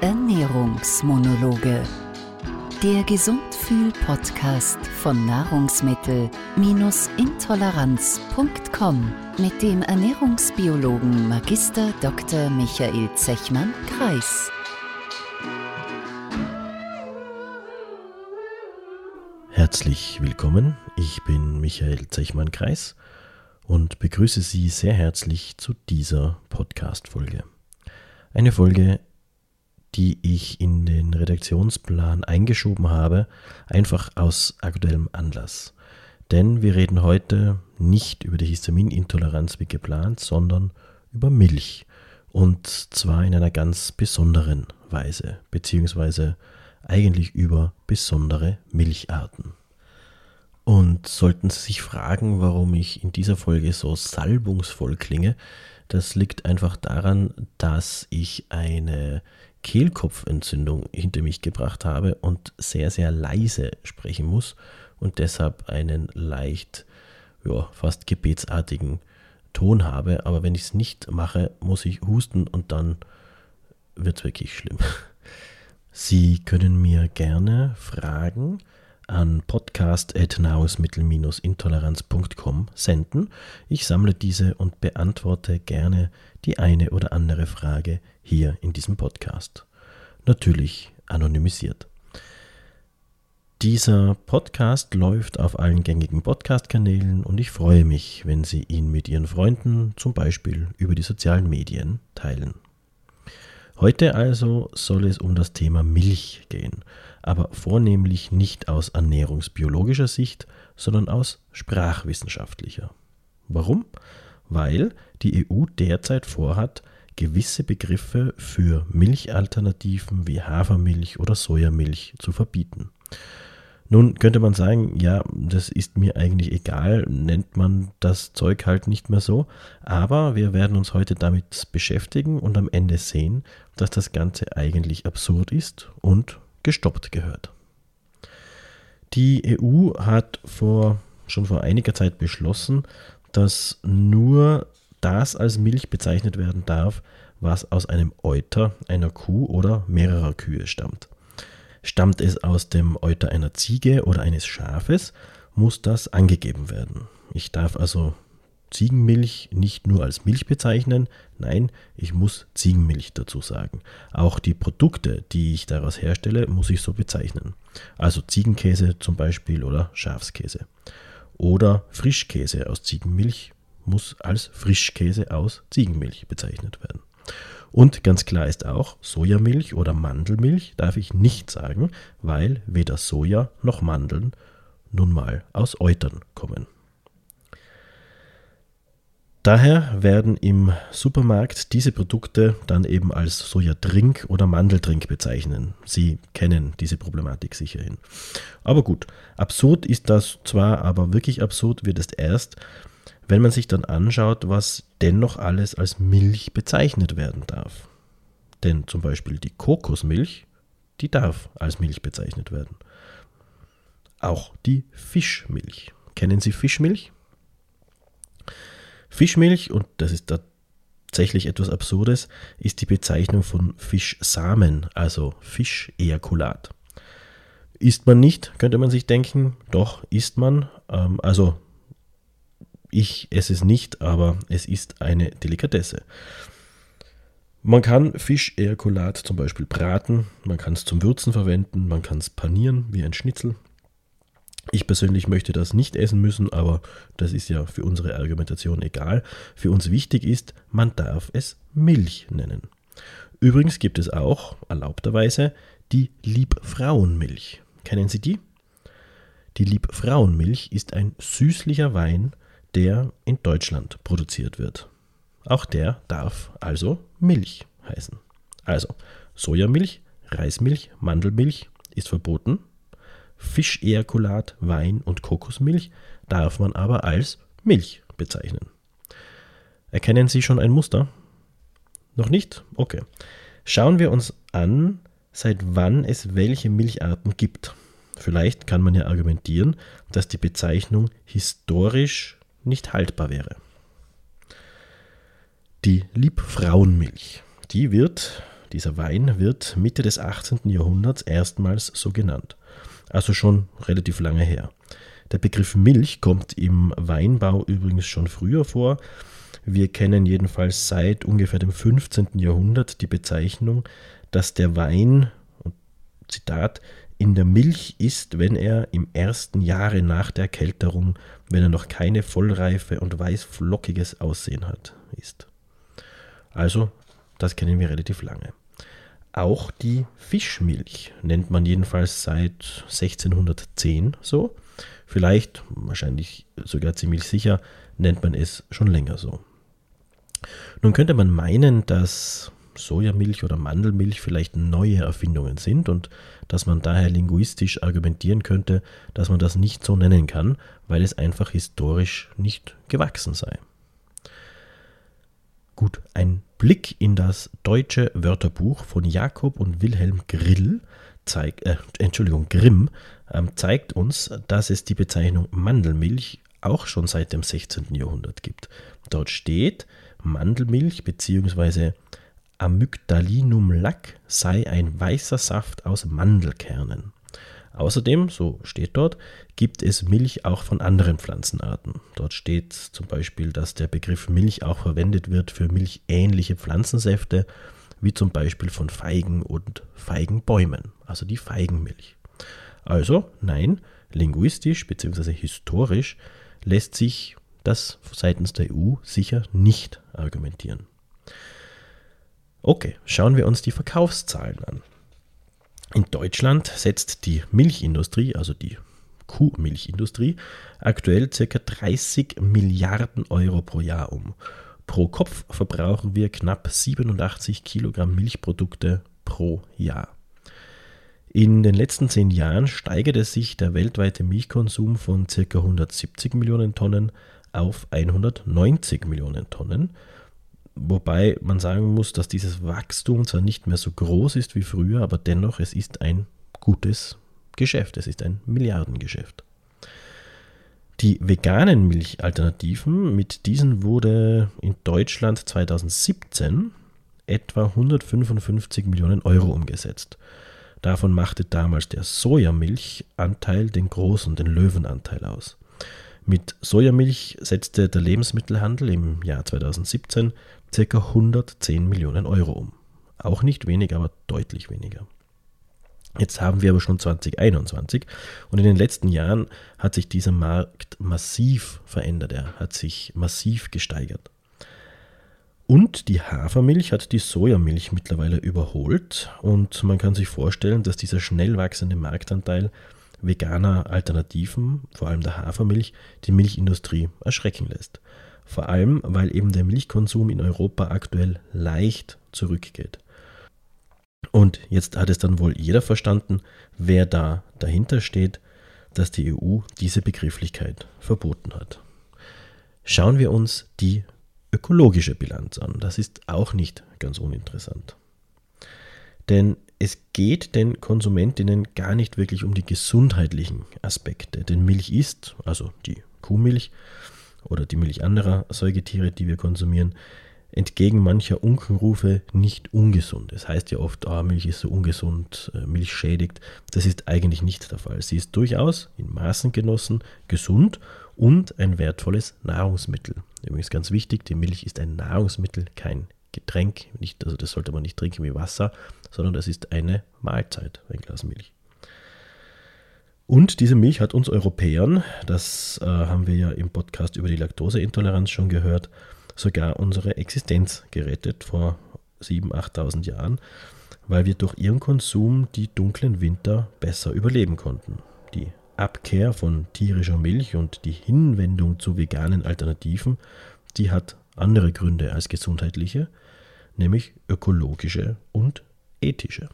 Ernährungsmonologe. Der Gesundfühl-Podcast von Nahrungsmittel-intoleranz.com mit dem Ernährungsbiologen Magister Dr. Michael Zechmann-Kreis. Herzlich willkommen, ich bin Michael Zechmann-Kreis und begrüße Sie sehr herzlich zu dieser Podcast-Folge. Eine Folge, die ich in den Redaktionsplan eingeschoben habe, einfach aus aktuellem Anlass. Denn wir reden heute nicht über die Histaminintoleranz wie geplant, sondern über Milch. Und zwar in einer ganz besonderen Weise, beziehungsweise eigentlich über besondere Milcharten. Und sollten Sie sich fragen, warum ich in dieser Folge so salbungsvoll klinge, das liegt einfach daran, dass ich eine Kehlkopfentzündung hinter mich gebracht habe und sehr, sehr leise sprechen muss und deshalb einen leicht, ja, fast gebetsartigen Ton habe. Aber wenn ich es nicht mache, muss ich husten und dann wird es wirklich schlimm. Sie können mir gerne Fragen an podcast.nahrungsmittel-intoleranz.com senden. Ich sammle diese und beantworte gerne die eine oder andere Frage hier in diesem Podcast. Natürlich anonymisiert. Dieser Podcast läuft auf allen gängigen Podcast-Kanälen und ich freue mich, wenn Sie ihn mit Ihren Freunden zum Beispiel über die sozialen Medien teilen. Heute also soll es um das Thema Milch gehen, aber vornehmlich nicht aus ernährungsbiologischer Sicht, sondern aus sprachwissenschaftlicher. Warum? Weil die EU derzeit vorhat, gewisse Begriffe für Milchalternativen wie Hafermilch oder Sojamilch zu verbieten. Nun könnte man sagen, ja, das ist mir eigentlich egal, nennt man das Zeug halt nicht mehr so, aber wir werden uns heute damit beschäftigen und am Ende sehen, dass das Ganze eigentlich absurd ist und gestoppt gehört. Die EU hat vor, schon vor einiger Zeit beschlossen, dass nur das als Milch bezeichnet werden darf, was aus einem Euter einer Kuh oder mehrerer Kühe stammt. Stammt es aus dem Euter einer Ziege oder eines Schafes, muss das angegeben werden. Ich darf also Ziegenmilch nicht nur als Milch bezeichnen, nein, ich muss Ziegenmilch dazu sagen. Auch die Produkte, die ich daraus herstelle, muss ich so bezeichnen. Also Ziegenkäse zum Beispiel oder Schafskäse. Oder Frischkäse aus Ziegenmilch muss als Frischkäse aus Ziegenmilch bezeichnet werden. Und ganz klar ist auch, Sojamilch oder Mandelmilch darf ich nicht sagen, weil weder Soja noch Mandeln nun mal aus Eutern kommen. Daher werden im Supermarkt diese Produkte dann eben als Sojadrink oder Mandeldrink bezeichnen. Sie kennen diese Problematik sicherhin. Aber gut, absurd ist das zwar, aber wirklich absurd wird es erst, wenn man sich dann anschaut, was dennoch alles als Milch bezeichnet werden darf. Denn zum Beispiel die Kokosmilch, die darf als Milch bezeichnet werden. Auch die Fischmilch. Kennen Sie Fischmilch? Fischmilch, und das ist tatsächlich etwas Absurdes, ist die Bezeichnung von Fischsamen, also Fischejakulat. Isst man nicht, könnte man sich denken, doch isst man. Ähm, also ich esse es nicht, aber es ist eine Delikatesse. Man kann Fischejakulat zum Beispiel braten, man kann es zum Würzen verwenden, man kann es panieren wie ein Schnitzel. Ich persönlich möchte das nicht essen müssen, aber das ist ja für unsere Argumentation egal. Für uns wichtig ist, man darf es Milch nennen. Übrigens gibt es auch, erlaubterweise, die Liebfrauenmilch. Kennen Sie die? Die Liebfrauenmilch ist ein süßlicher Wein, der in Deutschland produziert wird. Auch der darf also Milch heißen. Also Sojamilch, Reismilch, Mandelmilch ist verboten. Fischejakulat, Wein und Kokosmilch darf man aber als Milch bezeichnen. Erkennen Sie schon ein Muster? Noch nicht? Okay. Schauen wir uns an, seit wann es welche Milcharten gibt. Vielleicht kann man ja argumentieren, dass die Bezeichnung historisch nicht haltbar wäre. Die Liebfrauenmilch, die wird dieser Wein wird Mitte des 18. Jahrhunderts erstmals so genannt. Also schon relativ lange her. Der Begriff Milch kommt im Weinbau übrigens schon früher vor. Wir kennen jedenfalls seit ungefähr dem 15. Jahrhundert die Bezeichnung, dass der Wein, Zitat, in der Milch ist, wenn er im ersten Jahre nach der Kälterung, wenn er noch keine vollreife und weißflockiges Aussehen hat, ist. Also, das kennen wir relativ lange. Auch die Fischmilch nennt man jedenfalls seit 1610 so. Vielleicht, wahrscheinlich sogar ziemlich sicher, nennt man es schon länger so. Nun könnte man meinen, dass Sojamilch oder Mandelmilch vielleicht neue Erfindungen sind und dass man daher linguistisch argumentieren könnte, dass man das nicht so nennen kann, weil es einfach historisch nicht gewachsen sei. Gut, ein Blick in das deutsche Wörterbuch von Jakob und Wilhelm Grill zeigt, äh, Entschuldigung, Grimm ähm, zeigt uns, dass es die Bezeichnung Mandelmilch auch schon seit dem 16. Jahrhundert gibt. Dort steht, Mandelmilch bzw. Amygdalinum lac sei ein weißer Saft aus Mandelkernen. Außerdem, so steht dort, gibt es Milch auch von anderen Pflanzenarten. Dort steht zum Beispiel, dass der Begriff Milch auch verwendet wird für milchähnliche Pflanzensäfte, wie zum Beispiel von Feigen und Feigenbäumen, also die Feigenmilch. Also, nein, linguistisch bzw. historisch lässt sich das seitens der EU sicher nicht argumentieren. Okay, schauen wir uns die Verkaufszahlen an. In Deutschland setzt die Milchindustrie, also die Kuhmilchindustrie, aktuell ca. 30 Milliarden Euro pro Jahr um. Pro Kopf verbrauchen wir knapp 87 Kilogramm Milchprodukte pro Jahr. In den letzten zehn Jahren steigerte sich der weltweite Milchkonsum von ca. 170 Millionen Tonnen auf 190 Millionen Tonnen Wobei man sagen muss, dass dieses Wachstum zwar nicht mehr so groß ist wie früher, aber dennoch, es ist ein gutes Geschäft. Es ist ein Milliardengeschäft. Die veganen Milchalternativen, mit diesen wurde in Deutschland 2017 etwa 155 Millionen Euro umgesetzt. Davon machte damals der Sojamilchanteil den großen, den Löwenanteil aus. Mit Sojamilch setzte der Lebensmittelhandel im Jahr 2017 ca. 110 Millionen Euro um. Auch nicht wenig, aber deutlich weniger. Jetzt haben wir aber schon 2021 und in den letzten Jahren hat sich dieser Markt massiv verändert. Er hat sich massiv gesteigert. Und die Hafermilch hat die Sojamilch mittlerweile überholt und man kann sich vorstellen, dass dieser schnell wachsende Marktanteil veganer Alternativen, vor allem der Hafermilch, die Milchindustrie erschrecken lässt. Vor allem, weil eben der Milchkonsum in Europa aktuell leicht zurückgeht. Und jetzt hat es dann wohl jeder verstanden, wer da dahinter steht, dass die EU diese Begrifflichkeit verboten hat. Schauen wir uns die ökologische Bilanz an. Das ist auch nicht ganz uninteressant. Denn es geht den Konsumentinnen gar nicht wirklich um die gesundheitlichen Aspekte. Denn Milch ist, also die Kuhmilch oder die Milch anderer Säugetiere, die wir konsumieren, entgegen mancher Unkenrufe nicht ungesund. Es heißt ja oft, oh, Milch ist so ungesund, äh, Milch schädigt. Das ist eigentlich nicht der Fall. Sie ist durchaus in Maßen genossen gesund und ein wertvolles Nahrungsmittel. Übrigens ganz wichtig, die Milch ist ein Nahrungsmittel, kein Getränk. Nicht, also das sollte man nicht trinken wie Wasser, sondern das ist eine Mahlzeit, ein Glas Milch. Und diese Milch hat uns Europäern, das äh, haben wir ja im Podcast über die Laktoseintoleranz schon gehört, sogar unsere Existenz gerettet vor 7.000, 8.000 Jahren, weil wir durch ihren Konsum die dunklen Winter besser überleben konnten. Die Abkehr von tierischer Milch und die Hinwendung zu veganen Alternativen, die hat andere Gründe als gesundheitliche, nämlich ökologische und ethische.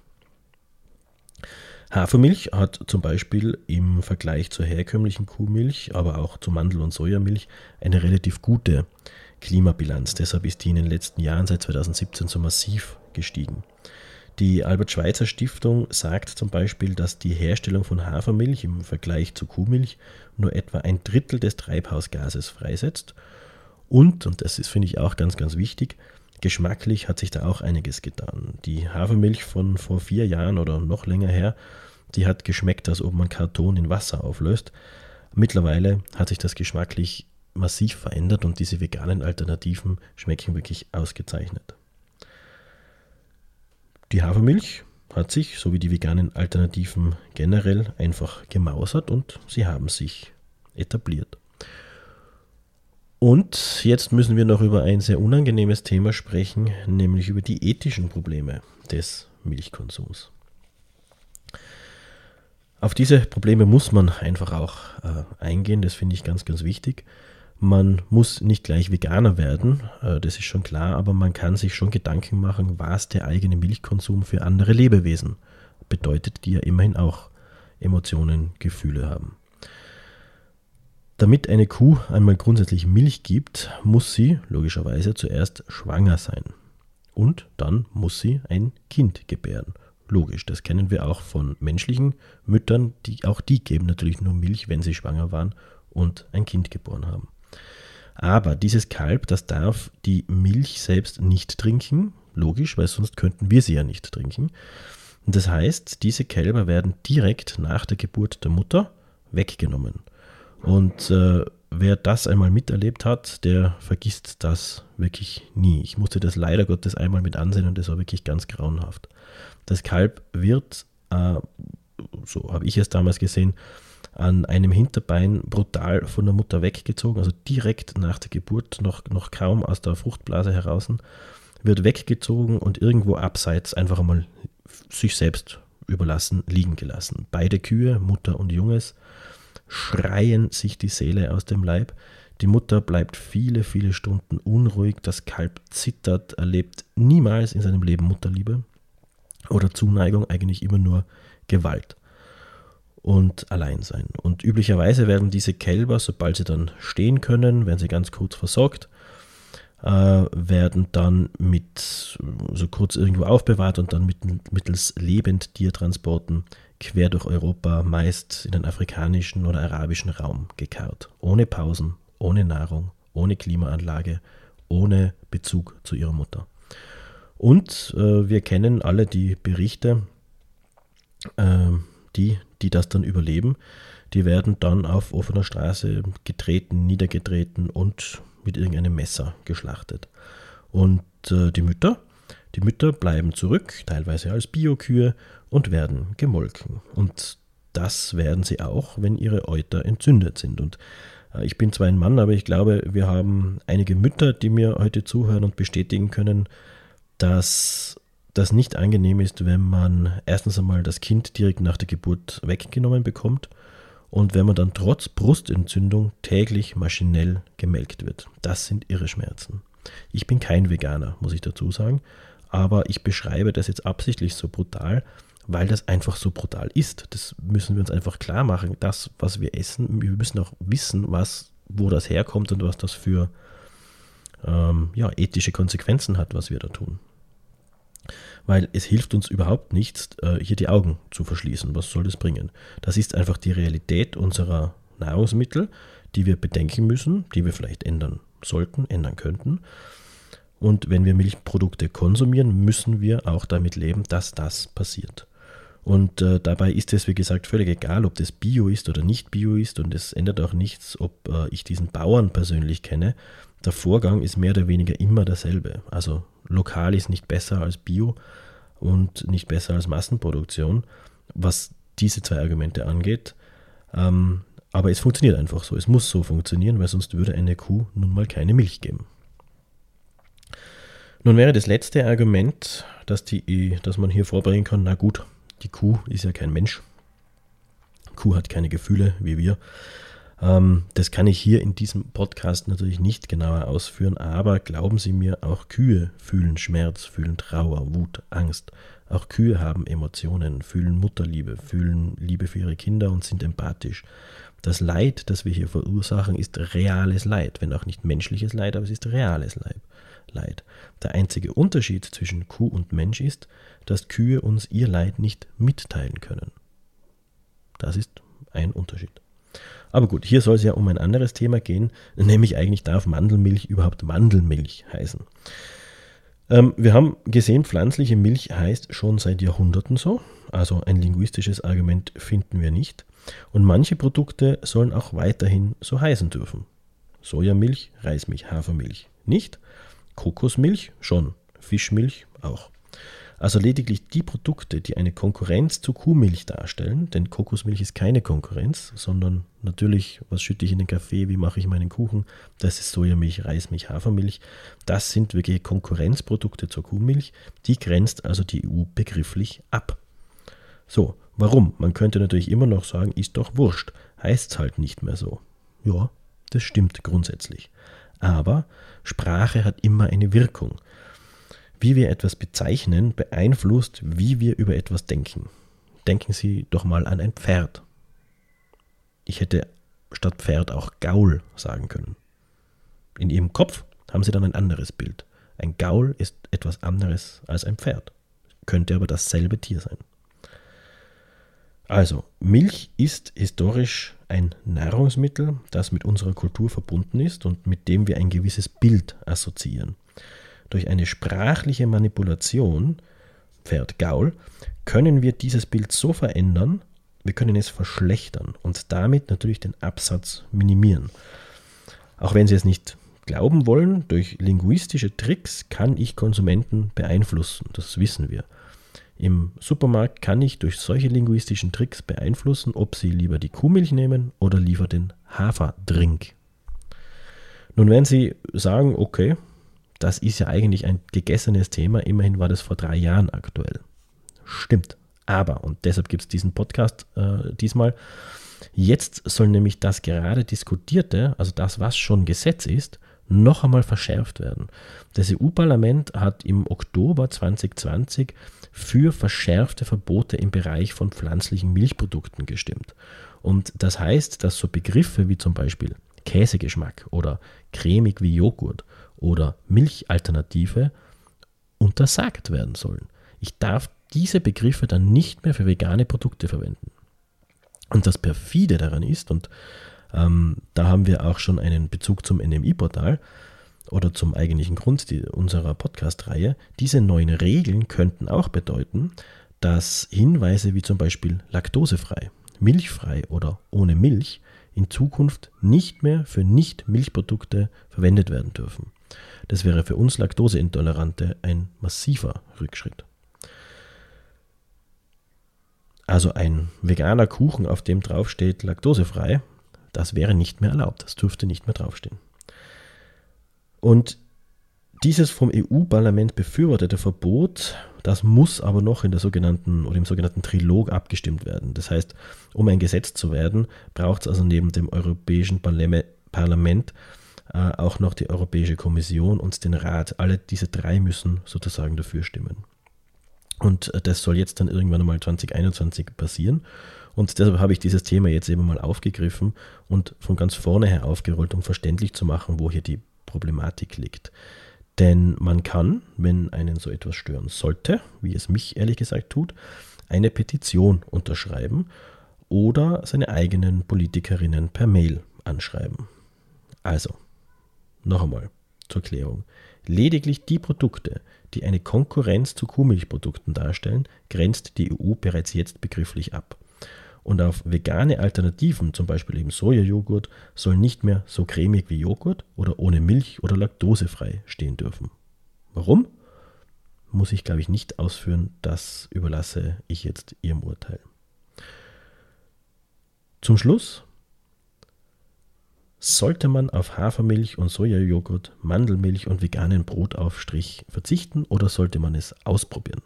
Hafermilch hat zum Beispiel im Vergleich zur herkömmlichen Kuhmilch, aber auch zu Mandel- und Sojamilch eine relativ gute Klimabilanz. Deshalb ist die in den letzten Jahren seit 2017 so massiv gestiegen. Die Albert-Schweitzer Stiftung sagt zum Beispiel, dass die Herstellung von Hafermilch im Vergleich zu Kuhmilch nur etwa ein Drittel des Treibhausgases freisetzt. Und, und das ist, finde ich, auch ganz, ganz wichtig, geschmacklich hat sich da auch einiges getan. Die Hafermilch von vor vier Jahren oder noch länger her, die hat geschmeckt, als ob man Karton in Wasser auflöst. Mittlerweile hat sich das geschmacklich massiv verändert und diese veganen Alternativen schmecken wirklich ausgezeichnet. Die Hafermilch hat sich, so wie die veganen Alternativen generell, einfach gemausert und sie haben sich etabliert. Und jetzt müssen wir noch über ein sehr unangenehmes Thema sprechen, nämlich über die ethischen Probleme des Milchkonsums. Auf diese Probleme muss man einfach auch äh, eingehen, das finde ich ganz, ganz wichtig. Man muss nicht gleich Veganer werden, äh, das ist schon klar, aber man kann sich schon Gedanken machen, was der eigene Milchkonsum für andere Lebewesen bedeutet, die ja immerhin auch Emotionen, Gefühle haben. Damit eine Kuh einmal grundsätzlich Milch gibt, muss sie logischerweise zuerst schwanger sein. Und dann muss sie ein Kind gebären. Logisch, das kennen wir auch von menschlichen Müttern, die auch die geben natürlich nur Milch, wenn sie schwanger waren und ein Kind geboren haben. Aber dieses Kalb, das darf die Milch selbst nicht trinken, logisch, weil sonst könnten wir sie ja nicht trinken. Das heißt, diese Kälber werden direkt nach der Geburt der Mutter weggenommen. Und äh, wer das einmal miterlebt hat, der vergisst das wirklich nie. Ich musste das leider Gottes einmal mit ansehen und das war wirklich ganz grauenhaft. Das Kalb wird, äh, so habe ich es damals gesehen, an einem Hinterbein brutal von der Mutter weggezogen, also direkt nach der Geburt, noch, noch kaum aus der Fruchtblase heraus, wird weggezogen und irgendwo abseits einfach einmal sich selbst überlassen, liegen gelassen. Beide Kühe, Mutter und Junges, schreien sich die Seele aus dem Leib. Die Mutter bleibt viele, viele Stunden unruhig, das Kalb zittert, erlebt niemals in seinem Leben Mutterliebe oder Zuneigung, eigentlich immer nur Gewalt und Alleinsein. Und üblicherweise werden diese Kälber, sobald sie dann stehen können, werden sie ganz kurz versorgt, äh, werden dann mit so kurz irgendwo aufbewahrt und dann mit, mittels Lebendtiertransporten quer durch Europa, meist in den afrikanischen oder arabischen Raum gekarrt. Ohne Pausen, ohne Nahrung, ohne Klimaanlage, ohne Bezug zu ihrer Mutter. Und äh, wir kennen alle die Berichte, äh, die, die das dann überleben, die werden dann auf offener Straße getreten, niedergetreten und mit irgendeinem Messer geschlachtet. Und äh, die Mütter, die Mütter bleiben zurück, teilweise als Biokühe und werden gemolken. Und das werden sie auch, wenn ihre Euter entzündet sind. Und äh, ich bin zwar ein Mann, aber ich glaube, wir haben einige Mütter, die mir heute zuhören und bestätigen können, dass das nicht angenehm ist, wenn man erstens einmal das Kind direkt nach der Geburt weggenommen bekommt und wenn man dann trotz Brustentzündung täglich maschinell gemelkt wird. Das sind irre Schmerzen. Ich bin kein Veganer, muss ich dazu sagen, aber ich beschreibe das jetzt absichtlich so brutal, weil das einfach so brutal ist. Das müssen wir uns einfach klar machen. Das, was wir essen, wir müssen auch wissen, was, wo das herkommt und was das für ähm, ja, ethische Konsequenzen hat, was wir da tun weil es hilft uns überhaupt nichts, äh, hier die Augen zu verschließen. Was soll das bringen? Das ist einfach die Realität unserer Nahrungsmittel, die wir bedenken müssen, die wir vielleicht ändern sollten, ändern könnten. Und wenn wir Milchprodukte konsumieren, müssen wir auch damit leben, dass das passiert. Und äh, dabei ist es, wie gesagt, völlig egal, ob das Bio ist oder nicht Bio ist. Und es ändert auch nichts, ob äh, ich diesen Bauern persönlich kenne. Der Vorgang ist mehr oder weniger immer derselbe. Also lokal ist nicht besser als Bio und nicht besser als Massenproduktion, was diese zwei Argumente angeht. Ähm, aber es funktioniert einfach so. Es muss so funktionieren, weil sonst würde eine Kuh nun mal keine Milch geben. Nun wäre das letzte Argument, dass, die, dass man hier vorbringen kann, na gut, die Kuh ist ja kein Mensch. Kuh hat keine Gefühle wie wir. Ähm, das kann ich hier in diesem Podcast natürlich nicht genauer ausführen, aber glauben Sie mir, auch Kühe fühlen Schmerz, fühlen Trauer, Wut, Angst. Auch Kühe haben Emotionen, fühlen Mutterliebe, fühlen Liebe für ihre Kinder und sind empathisch. Das Leid, das wir hier verursachen, ist reales Leid, wenn auch nicht menschliches Leid, aber es ist reales Leid. Der einzige Unterschied zwischen Kuh und Mensch ist, dass Kühe uns ihr Leid nicht mitteilen können. Das ist ein Unterschied. Aber gut, hier soll es ja um ein anderes Thema gehen, nämlich eigentlich darf Mandelmilch überhaupt Mandelmilch heißen. Ähm, wir haben gesehen, pflanzliche Milch heißt schon seit Jahrhunderten so. Also ein linguistisches Argument finden wir nicht. Und manche Produkte sollen auch weiterhin so heißen dürfen. Sojamilch, Reismilch, Hafermilch nicht. Kokosmilch schon. Fischmilch auch. Also lediglich die Produkte, die eine Konkurrenz zu Kuhmilch darstellen, denn Kokosmilch ist keine Konkurrenz, sondern natürlich, was schütte ich in den Kaffee, wie mache ich meinen Kuchen, das ist Sojamilch, Reismilch, Hafermilch. Das sind wirklich Konkurrenzprodukte zur Kuhmilch, die grenzt also die EU begrifflich ab. So, warum? Man könnte natürlich immer noch sagen, ist doch wurscht, heißt es halt nicht mehr so. Ja, das stimmt grundsätzlich. Aber Sprache hat immer eine Wirkung. Wie wir etwas bezeichnen, beeinflusst, wie wir über etwas denken. Denken Sie doch mal an ein Pferd. Ich hätte statt Pferd auch Gaul sagen können. In Ihrem Kopf haben Sie dann ein anderes Bild. Ein Gaul ist etwas anderes als ein Pferd, könnte aber dasselbe Tier sein. Also, Milch ist historisch ein Nahrungsmittel, das mit unserer Kultur verbunden ist und mit dem wir ein gewisses Bild assoziieren. Durch eine sprachliche Manipulation, Pferd Gaul, können wir dieses Bild so verändern, wir können es verschlechtern und damit natürlich den Absatz minimieren. Auch wenn Sie es nicht glauben wollen, durch linguistische Tricks kann ich Konsumenten beeinflussen, das wissen wir. Im Supermarkt kann ich durch solche linguistischen Tricks beeinflussen, ob Sie lieber die Kuhmilch nehmen oder lieber den Haferdrink. Nun werden Sie sagen, okay, das ist ja eigentlich ein gegessenes Thema, immerhin war das vor drei Jahren aktuell. Stimmt. Aber, und deshalb gibt es diesen Podcast äh, diesmal, jetzt soll nämlich das gerade diskutierte, also das, was schon Gesetz ist, noch einmal verschärft werden. Das EU-Parlament hat im Oktober 2020 für verschärfte Verbote im Bereich von pflanzlichen Milchprodukten gestimmt. Und das heißt, dass so Begriffe wie zum Beispiel Käsegeschmack oder cremig wie Joghurt oder Milchalternative untersagt werden sollen. Ich darf diese Begriffe dann nicht mehr für vegane Produkte verwenden. Und das perfide daran ist, und ähm, da haben wir auch schon einen Bezug zum NMI-Portal oder zum eigentlichen Grund unserer Podcast-Reihe, diese neuen Regeln könnten auch bedeuten, dass Hinweise wie zum Beispiel laktosefrei, milchfrei oder ohne Milch in Zukunft nicht mehr für Nicht-Milchprodukte verwendet werden dürfen. Das wäre für uns Laktoseintolerante ein massiver Rückschritt. Also ein veganer Kuchen, auf dem draufsteht laktosefrei, das wäre nicht mehr erlaubt. Das dürfte nicht mehr draufstehen. Und dieses vom EU-Parlament befürwortete Verbot, das muss aber noch in der sogenannten oder im sogenannten Trilog abgestimmt werden. Das heißt, um ein Gesetz zu werden, braucht es also neben dem Europäischen Parlament äh, auch noch die Europäische Kommission und den Rat. Alle diese drei müssen sozusagen dafür stimmen. Und äh, das soll jetzt dann irgendwann einmal 2021 passieren. Und deshalb habe ich dieses Thema jetzt eben mal aufgegriffen und von ganz vorne her aufgerollt, um verständlich zu machen, wo hier die Problematik liegt. Denn man kann, wenn einen so etwas stören sollte, wie es mich ehrlich gesagt tut, eine Petition unterschreiben oder seine eigenen Politikerinnen per Mail anschreiben. Also, noch einmal zur Klärung. Lediglich die Produkte, die eine Konkurrenz zu Kuhmilchprodukten darstellen, grenzt die EU bereits jetzt begrifflich ab. Und auf vegane Alternativen, zum Beispiel eben Sojajoghurt, soll nicht mehr so cremig wie Joghurt oder ohne Milch oder laktosefrei stehen dürfen. Warum? Muss ich, glaube ich, nicht ausführen. Das überlasse ich jetzt Ihrem Urteil. Zum Schluss sollte man auf Hafermilch und Sojajoghurt, Mandelmilch und veganen Brotaufstrich verzichten oder sollte man es ausprobieren?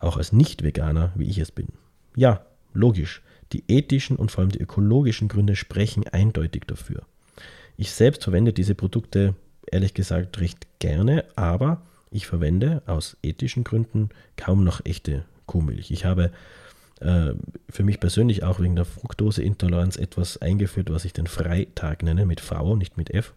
Auch als Nicht-Veganer, wie ich es bin. Ja, logisch. Die ethischen und vor allem die ökologischen Gründe sprechen eindeutig dafür. Ich selbst verwende diese Produkte ehrlich gesagt recht gerne, aber ich verwende aus ethischen Gründen kaum noch echte Kuhmilch. Ich habe äh, für mich persönlich auch wegen der Fructoseintoleranz etwas eingeführt, was ich den Freitag nenne, mit V, nicht mit F.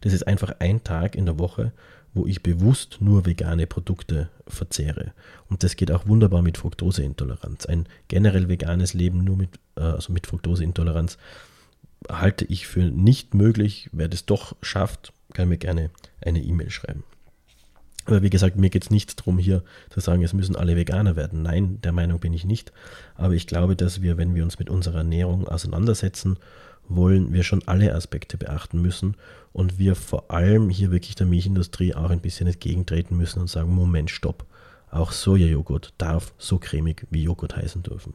Das ist einfach ein Tag in der Woche, wo ich bewusst nur vegane Produkte verzehre. Und das geht auch wunderbar mit Fructoseintoleranz. Ein generell veganes Leben nur mit, äh, also mit Fructoseintoleranz halte ich für nicht möglich. Wer das doch schafft, kann mir gerne eine E-Mail schreiben. Aber wie gesagt, mir geht es nicht darum, hier zu sagen, es müssen alle Veganer werden. Nein, der Meinung bin ich nicht. Aber ich glaube, dass wir, wenn wir uns mit unserer Ernährung auseinandersetzen wollen, wir schon alle Aspekte beachten müssen und wir vor allem hier wirklich der Milchindustrie auch ein bisschen entgegentreten müssen und sagen, Moment, stopp. Auch Sojajoghurt darf so cremig wie Joghurt heißen dürfen.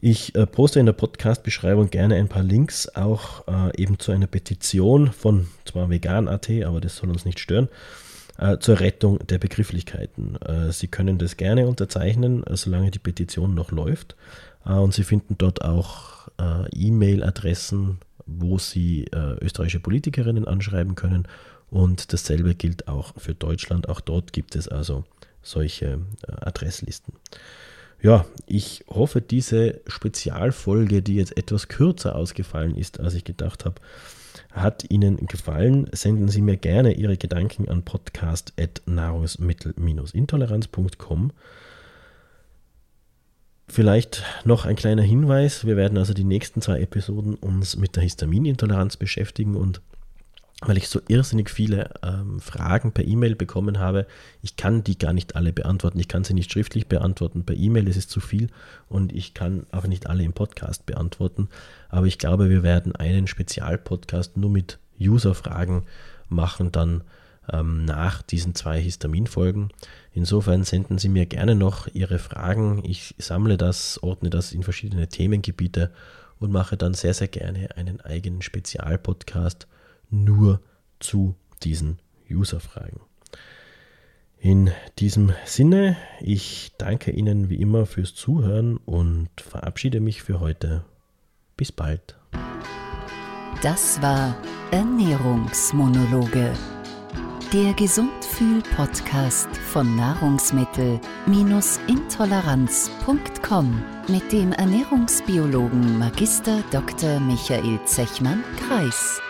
Ich äh, poste in der Podcast-Beschreibung gerne ein paar Links auch äh, eben zu einer Petition von zwar vegan.at, aber das soll uns nicht stören, äh, zur Rettung der Begrifflichkeiten. Äh, Sie können das gerne unterzeichnen, äh, solange die Petition noch läuft. Und Sie finden dort auch E-Mail-Adressen, wo Sie österreichische Politikerinnen anschreiben können. Und dasselbe gilt auch für Deutschland. Auch dort gibt es also solche Adresslisten. Ja, ich hoffe, diese Spezialfolge, die jetzt etwas kürzer ausgefallen ist, als ich gedacht habe, hat Ihnen gefallen. Senden Sie mir gerne Ihre Gedanken an podcast.nahrungsmittel-intoleranz.com. Vielleicht noch ein kleiner Hinweis. Wir werden also die nächsten zwei Episoden uns mit der Histaminintoleranz beschäftigen und weil ich so irrsinnig viele ähm, Fragen per E-Mail bekommen habe. Ich kann die gar nicht alle beantworten. Ich kann sie nicht schriftlich beantworten. Per E-Mail ist es zu viel und ich kann auch nicht alle im Podcast beantworten. Aber ich glaube, wir werden einen Spezialpodcast nur mit User-Fragen machen, dann ähm, nach diesen zwei Histamin-Folgen. Insofern senden Sie mir gerne noch Ihre Fragen. Ich sammle das, ordne das in verschiedene Themengebiete und mache dann sehr, sehr gerne einen eigenen Spezialpodcast nur zu diesen User-Fragen. In diesem Sinne, ich danke Ihnen wie immer fürs Zuhören und verabschiede mich für heute. Bis bald. Das war Ernährungsmonologe. Der Gesundfühl-Podcast von Nahrungsmittel-intoleranz.com mit dem Ernährungsbiologen Magister Dr. Michael Zechmann-Kreis.